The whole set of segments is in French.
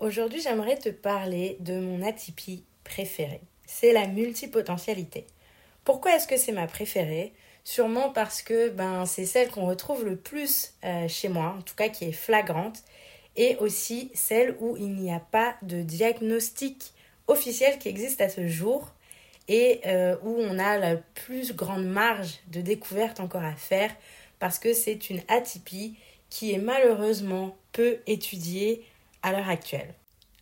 Aujourd'hui j'aimerais te parler de mon atypie préférée c'est la multipotentialité. Pourquoi est-ce que c'est ma préférée? Sûrement parce que ben, c'est celle qu'on retrouve le plus euh, chez moi, en tout cas qui est flagrante, et aussi celle où il n'y a pas de diagnostic officiel qui existe à ce jour et euh, où on a la plus grande marge de découverte encore à faire parce que c'est une atypie qui est malheureusement peu étudiée à l'heure actuelle.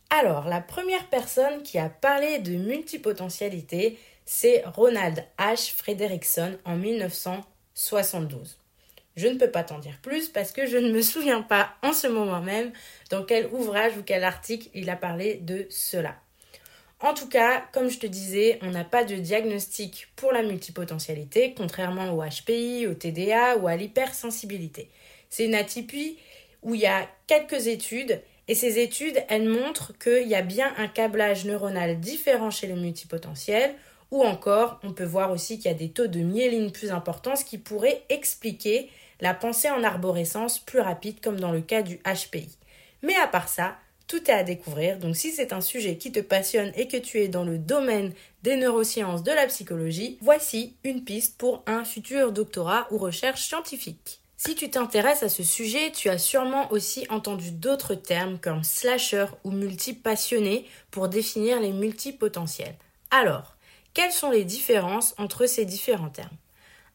Alors, la première personne qui a parlé de multipotentialité, c'est Ronald H. Frederickson en 1972. Je ne peux pas t'en dire plus parce que je ne me souviens pas en ce moment même dans quel ouvrage ou quel article il a parlé de cela. En tout cas, comme je te disais, on n'a pas de diagnostic pour la multipotentialité, contrairement au HPI, au TDA ou à l'hypersensibilité. C'est une atypie où il y a quelques études et ces études, elles montrent qu'il y a bien un câblage neuronal différent chez les multipotentiels, ou encore, on peut voir aussi qu'il y a des taux de myéline plus importants, ce qui pourrait expliquer la pensée en arborescence plus rapide, comme dans le cas du HPI. Mais à part ça, tout est à découvrir, donc si c'est un sujet qui te passionne et que tu es dans le domaine des neurosciences de la psychologie, voici une piste pour un futur doctorat ou recherche scientifique. Si tu t'intéresses à ce sujet, tu as sûrement aussi entendu d'autres termes comme slasher ou multipassionné pour définir les multipotentiels. Alors, quelles sont les différences entre ces différents termes?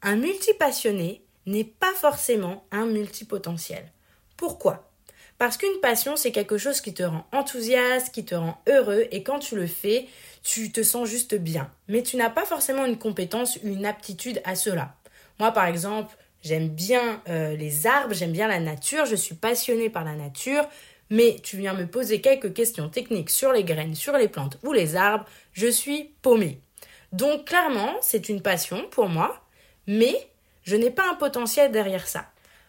Un multipassionné n'est pas forcément un multipotentiel. Pourquoi? Parce qu'une passion, c'est quelque chose qui te rend enthousiaste, qui te rend heureux, et quand tu le fais, tu te sens juste bien. Mais tu n'as pas forcément une compétence ou une aptitude à cela. Moi, par exemple, J'aime bien euh, les arbres, j'aime bien la nature, je suis passionnée par la nature, mais tu viens me poser quelques questions techniques sur les graines, sur les plantes ou les arbres, je suis paumée. Donc clairement, c'est une passion pour moi, mais je n'ai pas un potentiel derrière ça.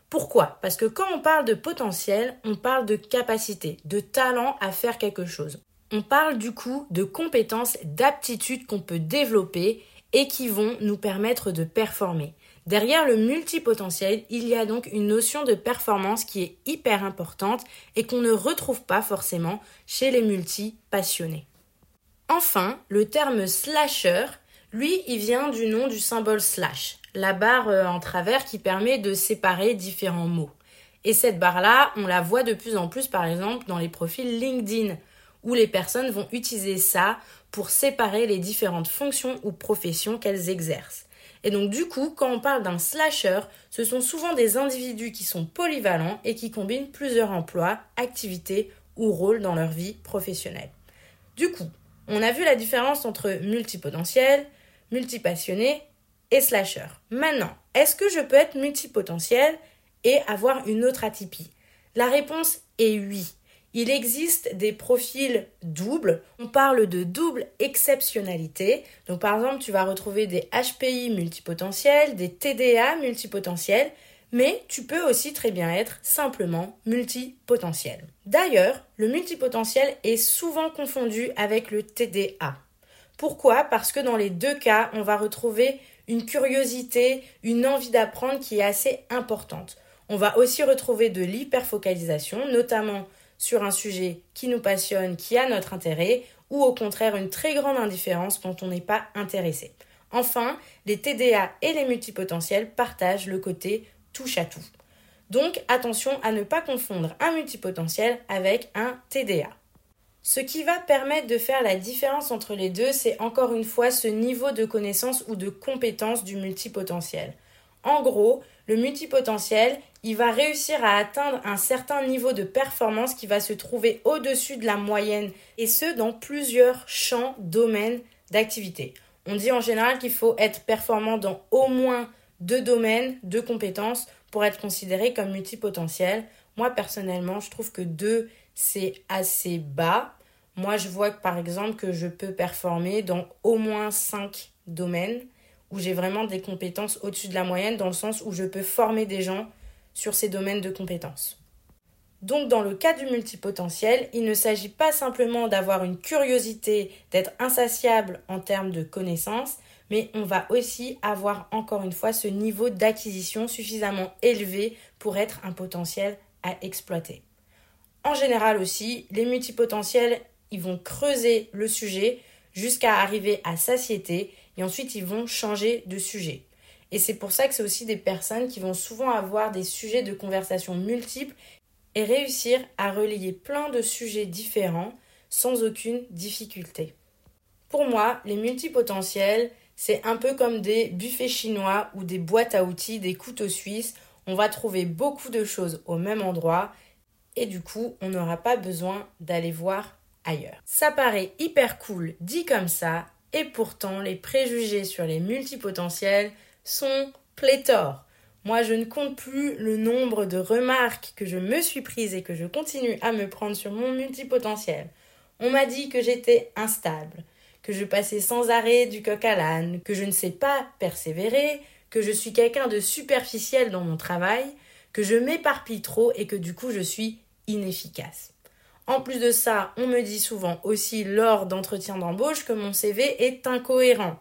Pourquoi? Parce que quand on parle de potentiel, on parle de capacité, de talent à faire quelque chose. On parle du coup de compétences, d'aptitudes qu'on peut développer et qui vont nous permettre de performer. Derrière le multipotentiel, il y a donc une notion de performance qui est hyper importante et qu'on ne retrouve pas forcément chez les multi-passionnés. Enfin, le terme slasher, lui, il vient du nom du symbole slash, la barre euh, en travers qui permet de séparer différents mots. Et cette barre-là, on la voit de plus en plus par exemple dans les profils LinkedIn, où les personnes vont utiliser ça pour séparer les différentes fonctions ou professions qu'elles exercent. Et donc du coup, quand on parle d'un slasher, ce sont souvent des individus qui sont polyvalents et qui combinent plusieurs emplois, activités ou rôles dans leur vie professionnelle. Du coup, on a vu la différence entre multipotentiel, multipassionné et slasher. Maintenant, est-ce que je peux être multipotentiel et avoir une autre atypie? La réponse est oui il existe des profils doubles. On parle de double exceptionnalité. Donc par exemple, tu vas retrouver des HPI multipotentiels, des TDA multipotentiels, mais tu peux aussi très bien être simplement multipotentiel. D'ailleurs, le multipotentiel est souvent confondu avec le TDA. Pourquoi? Parce que dans les deux cas, on va retrouver une curiosité, une envie d'apprendre qui est assez importante On va aussi retrouver de l'hyperfocalisation, notamment sur un sujet qui nous passionne, qui a notre intérêt, ou au contraire une très grande indifférence quand on n'est pas intéressé. Enfin, les TDA et les multipotentiels partagent le côté touche à tout. Donc attention à ne pas confondre un multipotentiel avec un TDA. Ce qui va permettre de faire la différence entre les deux, c'est encore une fois ce niveau de connaissance ou de compétence du multipotentiel. En gros, le multipotentiel, il va réussir à atteindre un certain niveau de performance qui va se trouver au-dessus de la moyenne, et ce dans plusieurs champs, domaines d'activité. On dit en général qu'il faut être performant dans au moins deux domaines, deux compétences pour être considéré comme multipotentiel. Moi, personnellement, je trouve que deux, c'est assez bas. Moi, je vois par exemple que je peux performer dans au moins cinq domaines où j'ai vraiment des compétences au-dessus de la moyenne, dans le sens où je peux former des gens sur ces domaines de compétences. Donc dans le cas du multipotentiel, il ne s'agit pas simplement d'avoir une curiosité, d'être insatiable en termes de connaissances, mais on va aussi avoir encore une fois ce niveau d'acquisition suffisamment élevé pour être un potentiel à exploiter. En général aussi, les multipotentiels, ils vont creuser le sujet jusqu'à arriver à satiété et ensuite ils vont changer de sujet. Et c'est pour ça que c'est aussi des personnes qui vont souvent avoir des sujets de conversation multiples et réussir à relier plein de sujets différents sans aucune difficulté. Pour moi, les multipotentiels, c'est un peu comme des buffets chinois ou des boîtes à outils, des couteaux suisses. On va trouver beaucoup de choses au même endroit et du coup, on n'aura pas besoin d'aller voir ailleurs. Ça paraît hyper cool dit comme ça, et pourtant les préjugés sur les multipotentiels sont pléthores. Moi, je ne compte plus le nombre de remarques que je me suis prises et que je continue à me prendre sur mon multipotentiel. On m'a dit que j'étais instable, que je passais sans arrêt du coq à l'âne, que je ne sais pas persévérer, que je suis quelqu'un de superficiel dans mon travail, que je m'éparpille trop et que du coup je suis inefficace. En plus de ça, on me dit souvent aussi lors d'entretiens d'embauche que mon CV est incohérent.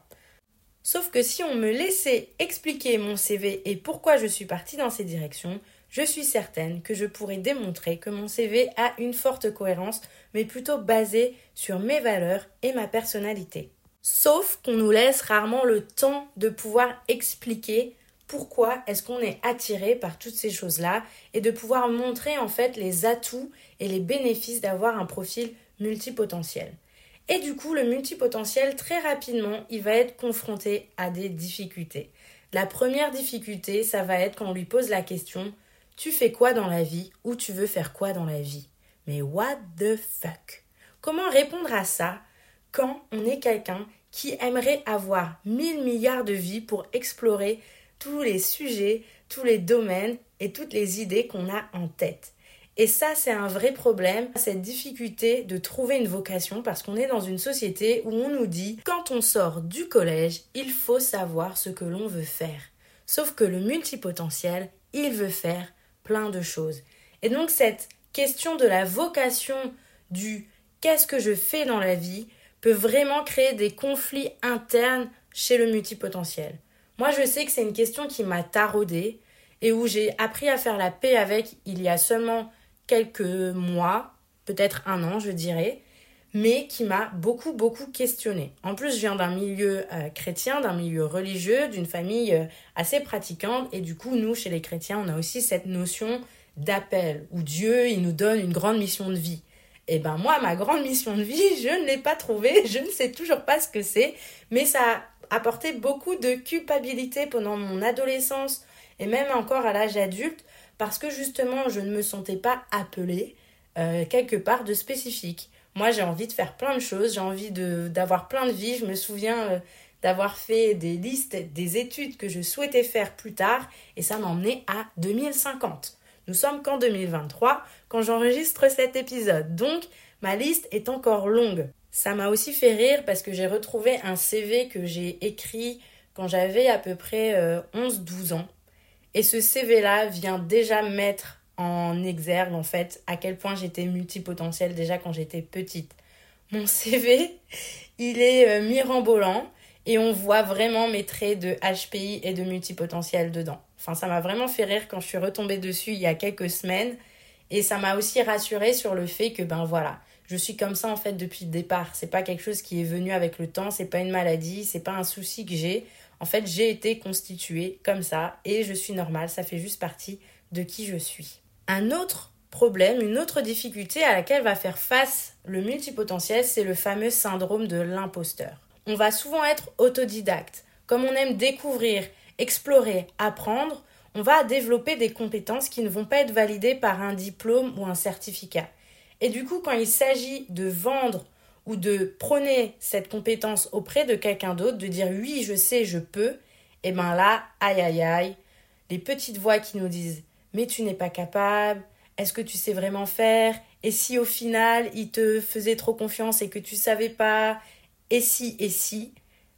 Sauf que si on me laissait expliquer mon CV et pourquoi je suis partie dans ces directions, je suis certaine que je pourrais démontrer que mon CV a une forte cohérence, mais plutôt basée sur mes valeurs et ma personnalité. Sauf qu'on nous laisse rarement le temps de pouvoir expliquer pourquoi est-ce qu'on est attiré par toutes ces choses-là et de pouvoir montrer en fait les atouts et les bénéfices d'avoir un profil multipotentiel. Et du coup, le multipotentiel, très rapidement, il va être confronté à des difficultés. La première difficulté, ça va être quand on lui pose la question Tu fais quoi dans la vie ou tu veux faire quoi dans la vie? Mais what the fuck? Comment répondre à ça quand on est quelqu'un qui aimerait avoir 1000 milliards de vies pour explorer tous les sujets, tous les domaines et toutes les idées qu'on a en tête? Et ça, c'est un vrai problème, cette difficulté de trouver une vocation parce qu'on est dans une société où on nous dit quand on sort du collège, il faut savoir ce que l'on veut faire. Sauf que le multipotentiel, il veut faire plein de choses. Et donc cette question de la vocation, du qu'est-ce que je fais dans la vie, peut vraiment créer des conflits internes chez le multipotentiel. Moi, je sais que c'est une question qui m'a taraudée et où j'ai appris à faire la paix avec il y a seulement quelques mois, peut-être un an, je dirais, mais qui m'a beaucoup, beaucoup questionné. En plus, je viens d'un milieu euh, chrétien, d'un milieu religieux, d'une famille euh, assez pratiquante, et du coup, nous, chez les chrétiens, on a aussi cette notion d'appel, où Dieu, il nous donne une grande mission de vie. Et eh ben moi, ma grande mission de vie, je ne l'ai pas trouvée, je ne sais toujours pas ce que c'est, mais ça apporté beaucoup de culpabilité pendant mon adolescence et même encore à l'âge adulte parce que justement je ne me sentais pas appelée euh, quelque part de spécifique. Moi j'ai envie de faire plein de choses, j'ai envie d'avoir plein de vies. Je me souviens euh, d'avoir fait des listes des études que je souhaitais faire plus tard et ça m'a emmené à 2050. Nous sommes qu'en 2023 quand j'enregistre cet épisode. Donc ma liste est encore longue. Ça m'a aussi fait rire parce que j'ai retrouvé un CV que j'ai écrit quand j'avais à peu près 11-12 euh, ans. Et ce CV-là vient déjà mettre en exergue en fait à quel point j'étais multipotentielle déjà quand j'étais petite. Mon CV, il est euh, mirambolant et on voit vraiment mes traits de HPI et de multipotentiel dedans. Enfin, ça m'a vraiment fait rire quand je suis retombée dessus il y a quelques semaines. Et ça m'a aussi rassurée sur le fait que, ben voilà, je suis comme ça en fait depuis le départ. C'est pas quelque chose qui est venu avec le temps, c'est pas une maladie, c'est pas un souci que j'ai. En fait, j'ai été constituée comme ça et je suis normale, ça fait juste partie de qui je suis. Un autre problème, une autre difficulté à laquelle va faire face le multipotentiel, c'est le fameux syndrome de l'imposteur. On va souvent être autodidacte. Comme on aime découvrir, explorer, apprendre, on va développer des compétences qui ne vont pas être validées par un diplôme ou un certificat. Et du coup, quand il s'agit de vendre ou de prôner cette compétence auprès de quelqu'un d'autre, de dire oui, je sais, je peux, et eh bien là, aïe aïe aïe, les petites voix qui nous disent mais tu n'es pas capable, est-ce que tu sais vraiment faire? Et si au final il te faisait trop confiance et que tu savais pas Et si et si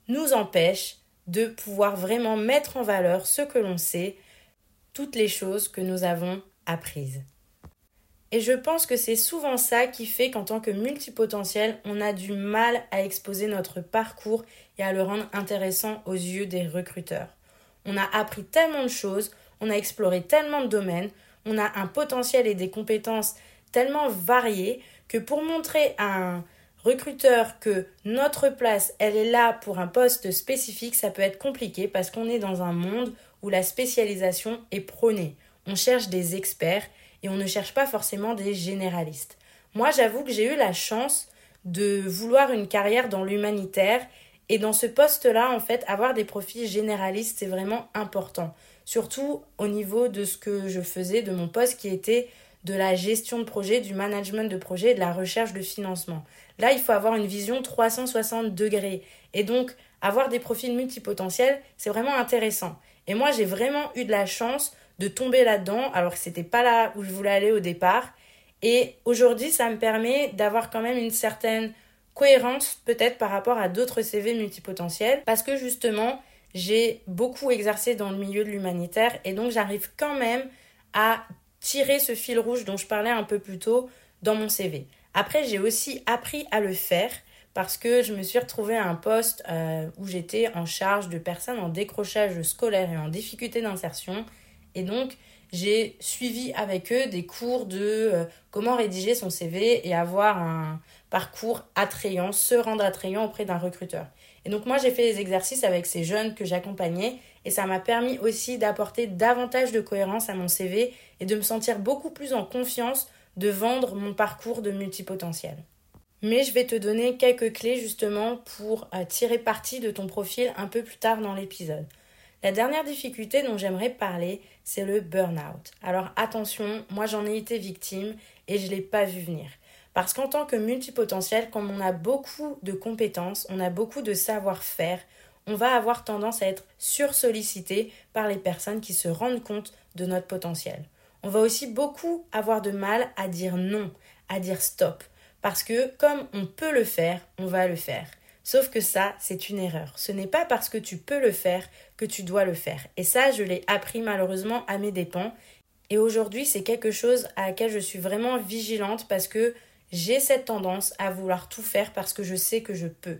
nous empêchent de pouvoir vraiment mettre en valeur ce que l'on sait, toutes les choses que nous avons apprises. Et je pense que c'est souvent ça qui fait qu'en tant que multipotentiel, on a du mal à exposer notre parcours et à le rendre intéressant aux yeux des recruteurs. On a appris tellement de choses, on a exploré tellement de domaines, on a un potentiel et des compétences tellement variées que pour montrer à un recruteur que notre place, elle est là pour un poste spécifique, ça peut être compliqué parce qu'on est dans un monde où la spécialisation est prônée. On cherche des experts on ne cherche pas forcément des généralistes. Moi, j'avoue que j'ai eu la chance de vouloir une carrière dans l'humanitaire et dans ce poste-là, en fait, avoir des profils généralistes, c'est vraiment important surtout au niveau de ce que je faisais, de mon poste qui était de la gestion de projet, du management de projet et de la recherche de financement. Là, il faut avoir une vision 360 degrés. Et donc, avoir des profils multipotentiels, c'est vraiment intéressant. Et moi, j'ai vraiment eu de la chance de tomber là-dedans, alors que c'était pas là où je voulais aller au départ. Et aujourd'hui, ça me permet d'avoir quand même une certaine cohérence, peut-être par rapport à d'autres CV multipotentiels, parce que justement, j'ai beaucoup exercé dans le milieu de l'humanitaire et donc j'arrive quand même à tirer ce fil rouge dont je parlais un peu plus tôt dans mon CV. Après, j'ai aussi appris à le faire parce que je me suis retrouvée à un poste euh, où j'étais en charge de personnes en décrochage scolaire et en difficulté d'insertion. Et donc, j'ai suivi avec eux des cours de euh, comment rédiger son CV et avoir un parcours attrayant, se rendre attrayant auprès d'un recruteur. Et donc moi j'ai fait des exercices avec ces jeunes que j'accompagnais et ça m'a permis aussi d'apporter davantage de cohérence à mon CV et de me sentir beaucoup plus en confiance de vendre mon parcours de multipotentiel. Mais je vais te donner quelques clés justement pour euh, tirer parti de ton profil un peu plus tard dans l'épisode. La dernière difficulté dont j'aimerais parler, c'est le burn-out. Alors attention, moi j'en ai été victime et je ne l'ai pas vu venir. Parce qu'en tant que multipotentiel, comme on a beaucoup de compétences, on a beaucoup de savoir-faire, on va avoir tendance à être sursollicité par les personnes qui se rendent compte de notre potentiel. On va aussi beaucoup avoir de mal à dire non, à dire stop. Parce que comme on peut le faire, on va le faire. Sauf que ça, c'est une erreur. Ce n'est pas parce que tu peux le faire que tu dois le faire. Et ça, je l'ai appris malheureusement à mes dépens. Et aujourd'hui, c'est quelque chose à laquelle je suis vraiment vigilante parce que j'ai cette tendance à vouloir tout faire parce que je sais que je peux.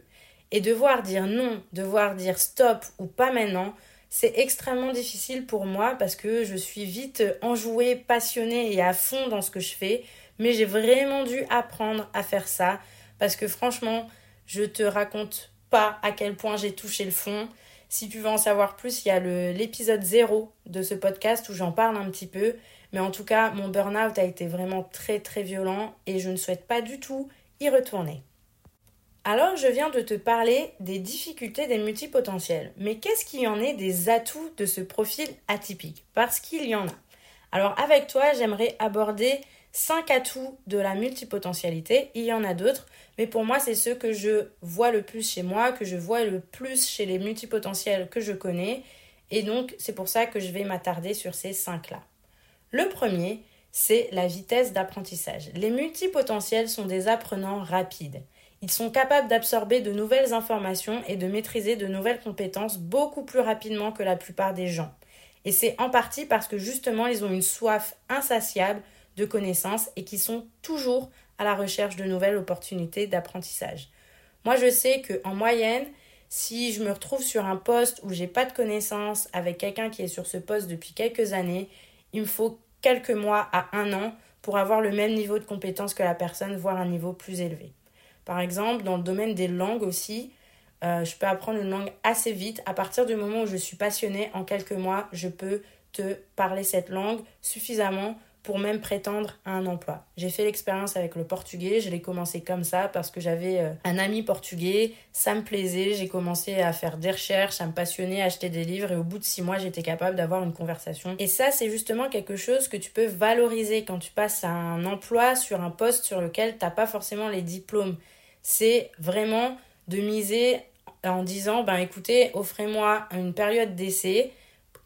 Et devoir dire non, devoir dire stop ou pas maintenant, c'est extrêmement difficile pour moi parce que je suis vite enjouée, passionnée et à fond dans ce que je fais. Mais j'ai vraiment dû apprendre à faire ça parce que franchement, je te raconte pas à quel point j'ai touché le fond. Si tu veux en savoir plus, il y a l'épisode 0 de ce podcast où j'en parle un petit peu. Mais en tout cas, mon burn-out a été vraiment très très violent et je ne souhaite pas du tout y retourner. Alors, je viens de te parler des difficultés des multipotentiels. Mais qu'est-ce qu'il y en est des atouts de ce profil atypique? Parce qu'il y en a. Alors, avec toi, j'aimerais aborder cinq atouts de la multipotentialité. Il y en a d'autres, mais pour moi, c'est ceux que je vois le plus chez moi, que je vois le plus chez les multipotentiels que je connais. Et donc, c'est pour ça que je vais m'attarder sur ces cinq-là. Le premier, c'est la vitesse d'apprentissage. Les multipotentiels sont des apprenants rapides. Ils sont capables d'absorber de nouvelles informations et de maîtriser de nouvelles compétences beaucoup plus rapidement que la plupart des gens. Et c'est en partie parce que justement ils ont une soif insatiable de connaissances et qui sont toujours à la recherche de nouvelles opportunités d'apprentissage. Moi je sais qu'en moyenne, Si je me retrouve sur un poste où j'ai pas de connaissances avec quelqu'un qui est sur ce poste depuis quelques années, il me faut quelques mois à un an pour avoir le même niveau de compétence que la personne, voire un niveau plus élevé. Par exemple, dans le domaine des langues aussi, euh, je peux apprendre une langue assez vite. À partir du moment où je suis passionnée, en quelques mois, je peux te parler cette langue suffisamment pour même prétendre à un emploi. J'ai fait l'expérience avec le portugais, je l'ai commencé comme ça parce que j'avais euh, un ami portugais, ça me plaisait, j'ai commencé à faire des recherches, à me passionner, à acheter des livres et au bout de six mois j'étais capable d'avoir une conversation. Et ça c'est justement quelque chose que tu peux valoriser quand tu passes à un emploi sur un poste sur lequel t'as pas forcément les diplômes. C'est vraiment de miser en disant ben écoutez offrez-moi une période d'essai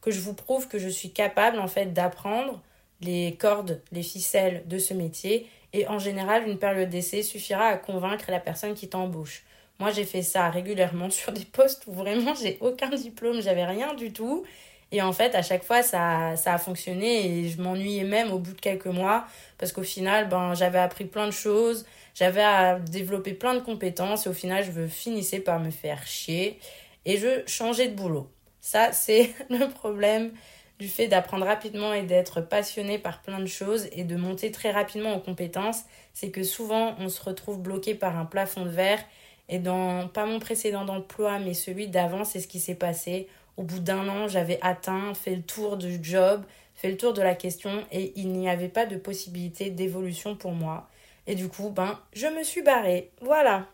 que je vous prouve que je suis capable en fait d'apprendre les cordes, les ficelles de ce métier et en général une période d'essai suffira à convaincre la personne qui t'embauche. Moi j'ai fait ça régulièrement sur des postes où vraiment j'ai aucun diplôme, j'avais rien du tout et en fait à chaque fois ça, ça a fonctionné et je m'ennuyais même au bout de quelques mois parce qu'au final ben j'avais appris plein de choses, j'avais à développer plein de compétences et au final je finissais par me faire chier et je changeais de boulot. Ça c'est le problème du fait d'apprendre rapidement et d'être passionné par plein de choses et de monter très rapidement en compétences, c'est que souvent on se retrouve bloqué par un plafond de verre. Et dans, pas mon précédent emploi, mais celui d'avant, c'est ce qui s'est passé. Au bout d'un an, j'avais atteint, fait le tour du job, fait le tour de la question et il n'y avait pas de possibilité d'évolution pour moi. Et du coup, ben, je me suis barrée. Voilà.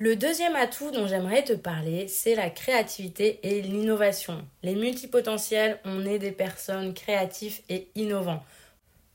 Le deuxième atout dont j'aimerais te parler, c'est la créativité et l'innovation. Les multipotentiels, on est des personnes créatives et innovantes.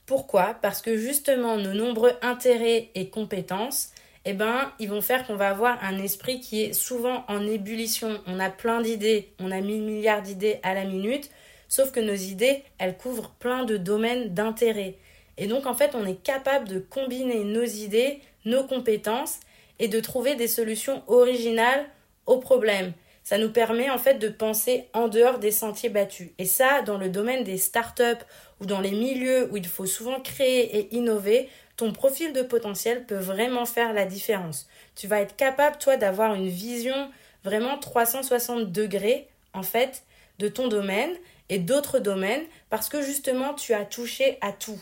Pourquoi? Parce que justement, nos nombreux intérêts et compétences, eh ben, ils vont faire qu'on va avoir un esprit qui est souvent en ébullition. On a plein d'idées, on a mille milliards d'idées à la minute, sauf que nos idées, elles couvrent plein de domaines d'intérêt. Et donc, en fait, on est capable de combiner nos idées, nos compétences, et de trouver des solutions originales aux problèmes. Ça nous permet en fait de penser en dehors des sentiers battus. Et ça, dans le domaine des startups ou dans les milieux où il faut souvent créer et innover, ton profil de potentiel peut vraiment faire la différence. Tu vas être capable, toi, d'avoir une vision vraiment 360 degrés, en fait, de ton domaine et d'autres domaines parce que justement, tu as touché à tout.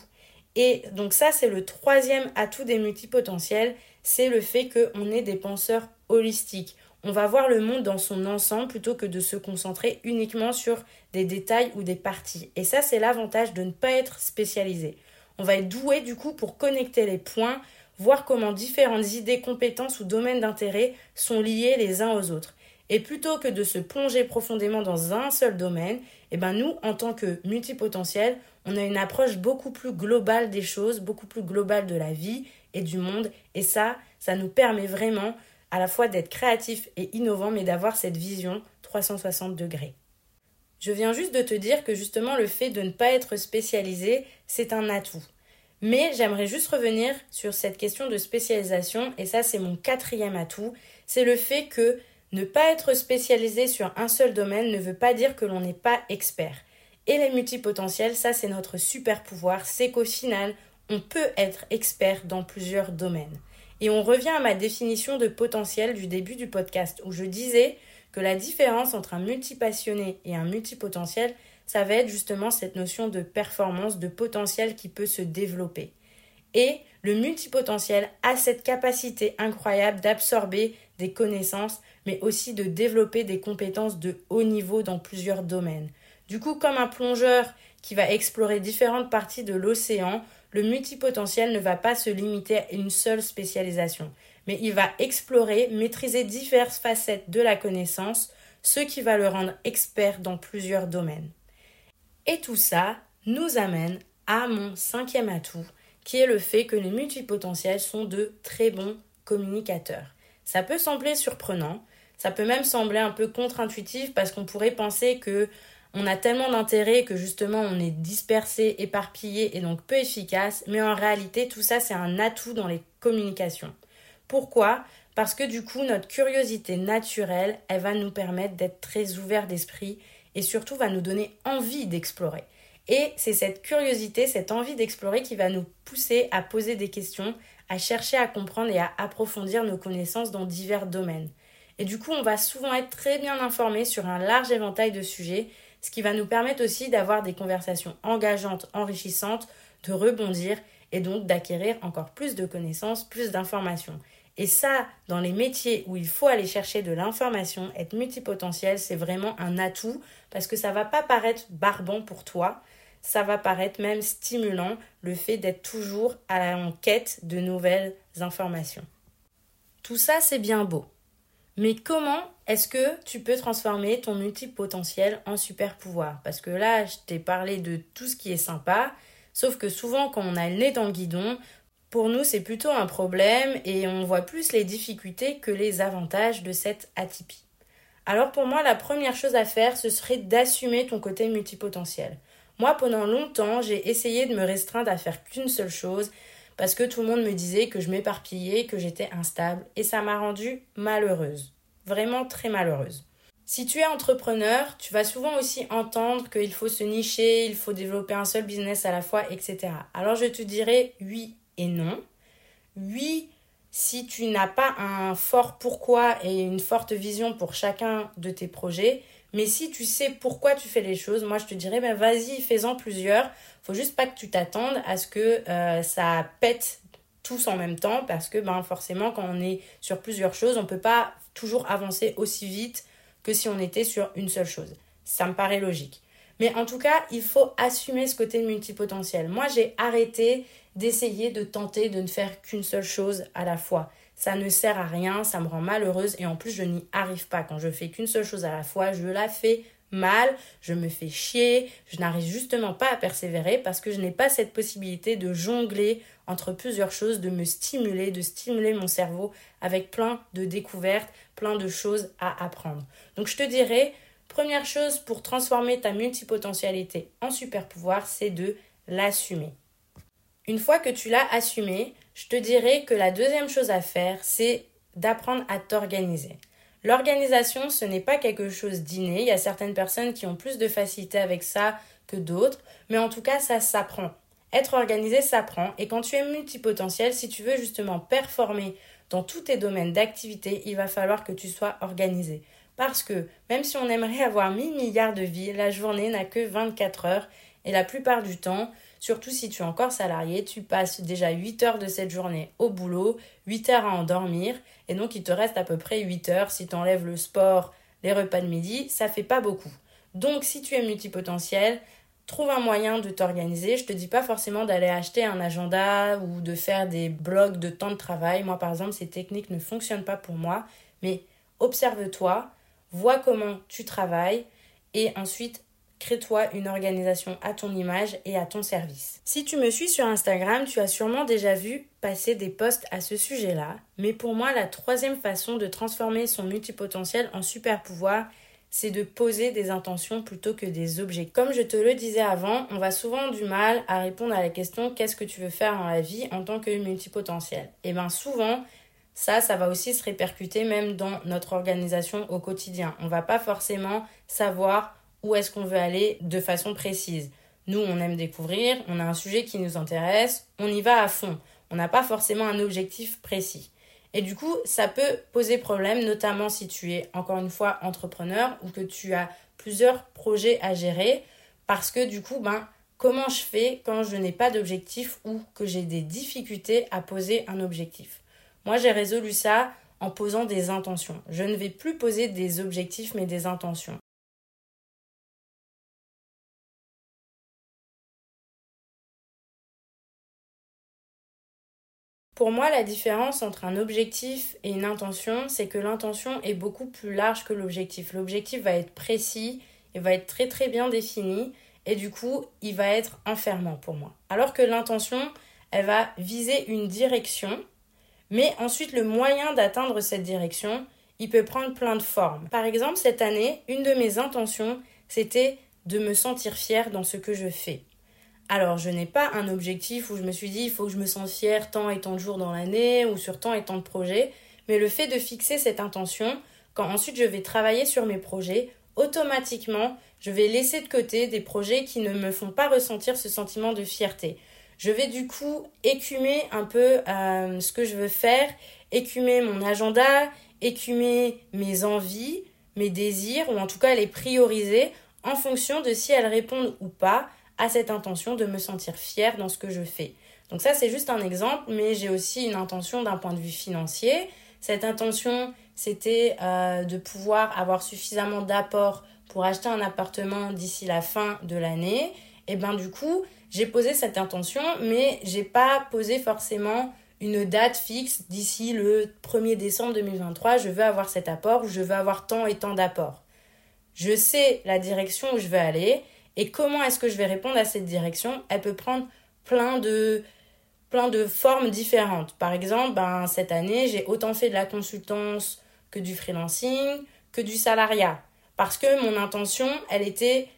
Et donc ça, c'est le troisième atout des multipotentiels, c'est le fait qu'on est des penseurs holistiques. On va voir le monde dans son ensemble plutôt que de se concentrer uniquement sur des détails ou des parties. Et ça, c'est l'avantage de ne pas être spécialisé. On va être doué du coup pour connecter les points, voir comment différentes idées, compétences ou domaines d'intérêt sont liés les uns aux autres. Et plutôt que de se plonger profondément dans un seul domaine, eh ben nous, en tant que multipotentiels, on a une approche beaucoup plus globale des choses, beaucoup plus globale de la vie et du monde. Et ça, ça nous permet vraiment à la fois d'être créatifs et innovants, mais d'avoir cette vision 360 degrés. Je viens juste de te dire que justement le fait de ne pas être spécialisé, c'est un atout. Mais j'aimerais juste revenir sur cette question de spécialisation, et ça c'est mon quatrième atout, c'est le fait que ne pas être spécialisé sur un seul domaine ne veut pas dire que l'on n'est pas expert. Et les multipotentiels, ça c'est notre super pouvoir, c'est qu'au final, on peut être expert dans plusieurs domaines. Et on revient à ma définition de potentiel du début du podcast, où je disais que la différence entre un multipassionné et un multipotentiel, ça va être justement cette notion de performance, de potentiel qui peut se développer. Et le multipotentiel a cette capacité incroyable d'absorber des connaissances, mais aussi de développer des compétences de haut niveau dans plusieurs domaines. Du coup, comme un plongeur qui va explorer différentes parties de l'océan, le multipotentiel ne va pas se limiter à une seule spécialisation, mais il va explorer, maîtriser diverses facettes de la connaissance, ce qui va le rendre expert dans plusieurs domaines. Et tout ça nous amène à mon cinquième atout, qui est le fait que les multipotentiels sont de très bons communicateurs. Ça peut sembler surprenant, ça peut même sembler un peu contre-intuitif parce qu'on pourrait penser que on a tellement d'intérêt que justement on est dispersé, éparpillé et donc peu efficace, mais en réalité tout ça c'est un atout dans les communications. Pourquoi? Parce que du coup notre curiosité naturelle, elle va nous permettre d'être très ouvert d'esprit et surtout va nous donner envie d'explorer. Et c'est cette curiosité, cette envie d'explorer qui va nous pousser à poser des questions, à chercher à comprendre et à approfondir nos connaissances dans divers domaines. Et du coup, on va souvent être très bien informé sur un large éventail de sujets, ce qui va nous permettre aussi d'avoir des conversations engageantes, enrichissantes, de rebondir et donc d'acquérir encore plus de connaissances, plus d'informations. Et ça, dans les métiers où il faut aller chercher de l'information, être multipotentiel, c'est vraiment un atout parce que ça va pas paraître barbant pour toi, ça va paraître même stimulant le fait d'être toujours à la quête de nouvelles informations. Tout ça, c'est bien beau. Mais comment est-ce que tu peux transformer ton multipotentiel en super pouvoir Parce que là, je t'ai parlé de tout ce qui est sympa, sauf que souvent, quand on a le nez dans le guidon, pour nous, c'est plutôt un problème et on voit plus les difficultés que les avantages de cette atypie. Alors pour moi, la première chose à faire, ce serait d'assumer ton côté multipotentiel. Moi, pendant longtemps, j'ai essayé de me restreindre à faire qu'une seule chose parce que tout le monde me disait que je m'éparpillais, que j'étais instable et ça m'a rendue malheureuse. Vraiment très malheureuse. Si tu es entrepreneur, tu vas souvent aussi entendre qu'il faut se nicher, il faut développer un seul business à la fois, etc. Alors je te dirais oui et non. Oui, si tu n'as pas un fort pourquoi et une forte vision pour chacun de tes projets, mais si tu sais pourquoi tu fais les choses, moi je te dirais ben vas-y, fais-en plusieurs. Faut juste pas que tu t'attendes à ce que euh, ça pète tous en même temps parce que ben forcément quand on est sur plusieurs choses, on peut pas toujours avancer aussi vite que si on était sur une seule chose. Ça me paraît logique. Mais en tout cas, il faut assumer ce côté multipotentiel. Moi, j'ai arrêté d'essayer de tenter de ne faire qu'une seule chose à la fois. Ça ne sert à rien, ça me rend malheureuse et en plus je n'y arrive pas. Quand je fais qu'une seule chose à la fois, je la fais mal, je me fais chier, je n'arrive justement pas à persévérer parce que je n'ai pas cette possibilité de jongler entre plusieurs choses, de me stimuler, de stimuler mon cerveau avec plein de découvertes, plein de choses à apprendre. Donc je te dirais, première chose pour transformer ta multipotentialité en super pouvoir, c'est de l'assumer. Une fois que tu l'as assumé, je te dirais que la deuxième chose à faire, c'est d'apprendre à t'organiser. L'organisation, ce n'est pas quelque chose d'inné. Il y a certaines personnes qui ont plus de facilité avec ça que d'autres, mais en tout cas, ça s'apprend. Être organisé s'apprend, et quand tu es multipotentiel, si tu veux justement performer dans tous tes domaines d'activité, il va falloir que tu sois organisé. Parce que même si on aimerait avoir 1000 milliards de vies, la journée n'a que 24 heures, et la plupart du temps, Surtout si tu es encore salarié, tu passes déjà 8 heures de cette journée au boulot, 8 heures à endormir, et donc il te reste à peu près 8 heures. Si tu enlèves le sport, les repas de midi, ça fait pas beaucoup. Donc si tu es multipotentiel, trouve un moyen de t'organiser. Je te dis pas forcément d'aller acheter un agenda ou de faire des blogs de temps de travail. Moi par exemple, ces techniques ne fonctionnent pas pour moi, mais observe-toi, vois comment tu travailles et ensuite crée-toi une organisation à ton image et à ton service. Si tu me suis sur Instagram, tu as sûrement déjà vu passer des posts à ce sujet-là, mais pour moi, la troisième façon de transformer son multipotentiel en super pouvoir, c'est de poser des intentions plutôt que des objets. Comme je te le disais avant, on va souvent du mal à répondre à la question qu'est-ce que tu veux faire dans la vie en tant que multipotentiel? Et eh bien souvent, ça, ça va aussi se répercuter même dans notre organisation au quotidien. On va pas forcément savoir où est-ce qu'on veut aller de façon précise. Nous, on aime découvrir, on a un sujet qui nous intéresse, on y va à fond. On n'a pas forcément un objectif précis. Et du coup, ça peut poser problème, notamment si tu es, encore une fois, entrepreneur ou que tu as plusieurs projets à gérer, parce que du coup, ben, comment je fais quand je n'ai pas d'objectif ou que j'ai des difficultés à poser un objectif? Moi, j'ai résolu ça en posant des intentions. Je ne vais plus poser des objectifs, mais des intentions. Pour moi, la différence entre un objectif et une intention, c'est que l'intention est beaucoup plus large que l'objectif. L'objectif va être précis, il va être très très bien défini et du coup, il va être enfermant pour moi. Alors que l'intention, elle va viser une direction, mais ensuite le moyen d'atteindre cette direction, il peut prendre plein de formes. Par exemple, cette année, une de mes intentions, c'était de me sentir fière dans ce que je fais. Alors, je n'ai pas un objectif où je me suis dit, il faut que je me sente fière tant et tant de jours dans l'année ou sur tant et tant de projets, mais le fait de fixer cette intention, quand ensuite je vais travailler sur mes projets, automatiquement, je vais laisser de côté des projets qui ne me font pas ressentir ce sentiment de fierté. je vais du coup écumer un peu euh, ce que je veux faire, écumer mon agenda, écumer mes envies, mes désirs, ou en tout cas les prioriser en fonction de si elles répondent ou pas à cette intention de me sentir fière dans ce que je fais. Donc ça, c'est juste un exemple, mais j'ai aussi une intention d'un point de vue financier. Cette intention, c'était euh, de pouvoir avoir suffisamment d'apports pour acheter un appartement d'ici la fin de l'année. Et ben du coup, j'ai posé cette intention, mais j'ai pas posé forcément une date fixe d'ici le 1er décembre 2023, je veux avoir cet apport ou je veux avoir tant et tant d'apports. Je sais la direction où je veux aller et comment est-ce que je vais répondre à cette direction? Elle peut prendre plein de plein de formes différentes. Par exemple, ben, cette année, j'ai autant fait de la consultance que du freelancing, que du salariat. Parce que mon intention, elle était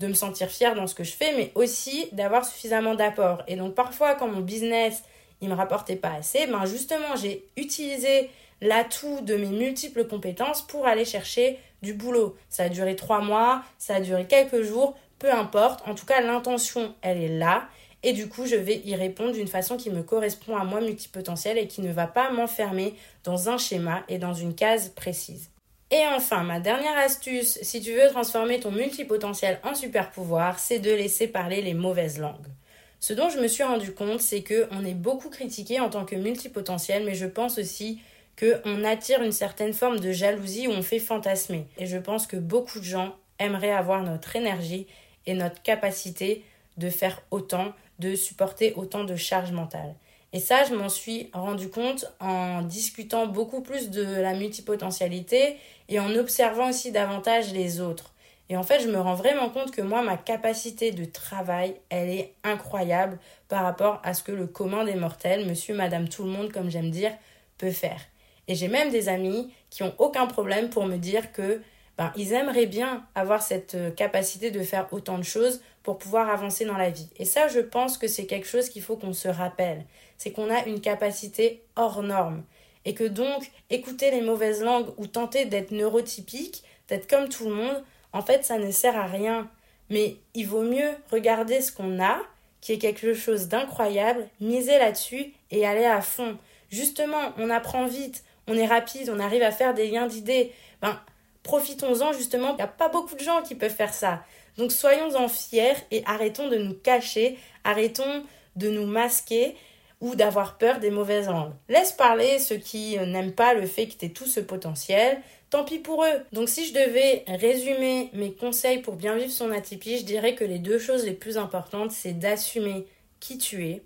de me sentir fière dans ce que je fais, mais aussi d'avoir suffisamment d'apports. Et donc parfois, quand mon business, il me rapportait pas assez, ben justement, j'ai utilisé l'atout de mes multiples compétences pour aller chercher du boulot. Ça a duré trois mois, ça a duré quelques jours, peu importe. En tout cas, l'intention, elle est là. Et du coup, je vais y répondre d'une façon qui me correspond à moi multipotentiel et qui ne va pas m'enfermer dans un schéma et dans une case précise. Et enfin, ma dernière astuce, si tu veux transformer ton multipotentiel en super pouvoir, c'est de laisser parler les mauvaises langues. Ce dont je me suis rendu compte, c'est que on est beaucoup critiqué en tant que multipotentiel, mais je pense aussi qu'on attire une certaine forme de jalousie où on fait fantasmer. Et je pense que beaucoup de gens aimeraient avoir notre énergie et notre capacité de faire autant de supporter autant de charges mentales. Et ça, je m'en suis rendu compte en discutant beaucoup plus de la multipotentialité et en observant aussi davantage les autres. Et en fait, je me rends vraiment compte que moi, ma capacité de travail, elle est incroyable par rapport à ce que le commun des mortels, monsieur, madame, tout le monde, comme j'aime dire, peut faire. Et j'ai même des amis qui ont aucun problème pour me dire que ben, ils aimeraient bien avoir cette euh, capacité de faire autant de choses pour pouvoir avancer dans la vie. Et ça, je pense que c'est quelque chose qu'il faut qu'on se rappelle. C'est qu'on a une capacité hors norme. Et que donc, écouter les mauvaises langues ou tenter d'être neurotypique, d'être comme tout le monde, en fait, ça ne sert à rien. Mais il vaut mieux regarder ce qu'on a, qui est quelque chose d'incroyable, miser là-dessus et aller à fond. Justement, on apprend vite, on est rapide, on arrive à faire des liens d'idées. Ben, profitons-en justement, il n'y a pas beaucoup de gens qui peuvent faire ça. Donc soyons-en fiers et arrêtons de nous cacher, arrêtons de nous masquer ou d'avoir peur des mauvaises langues. Laisse parler ceux qui n'aiment pas le fait que tu aies tout ce potentiel, tant pis pour eux. Donc si je devais résumer mes conseils pour bien vivre son atypie, je dirais que les deux choses les plus importantes, c'est d'assumer qui tu es,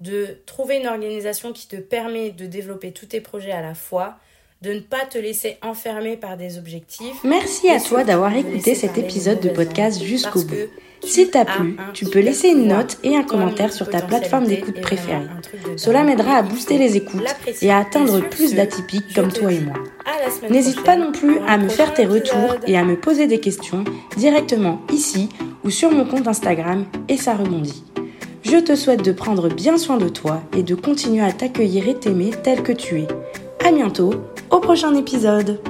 de trouver une organisation qui te permet de développer tous tes projets à la fois, de ne pas te laisser enfermer par des objectifs. Merci à toi d'avoir écouté cet épisode de podcast jusqu'au bout. S'il t'a plu, tu peux laisser une note et un commentaire sur ta plateforme d'écoute préférée. Cela m'aidera à booster les écoutes et à atteindre plus d'atypiques comme toi et moi. N'hésite pas non plus à me faire tes retours et à me poser des questions directement ici ou sur mon compte Instagram et ça rebondit. Je te souhaite de prendre bien soin de toi et de continuer à t'accueillir et t'aimer tel que tu es. À bientôt au prochain épisode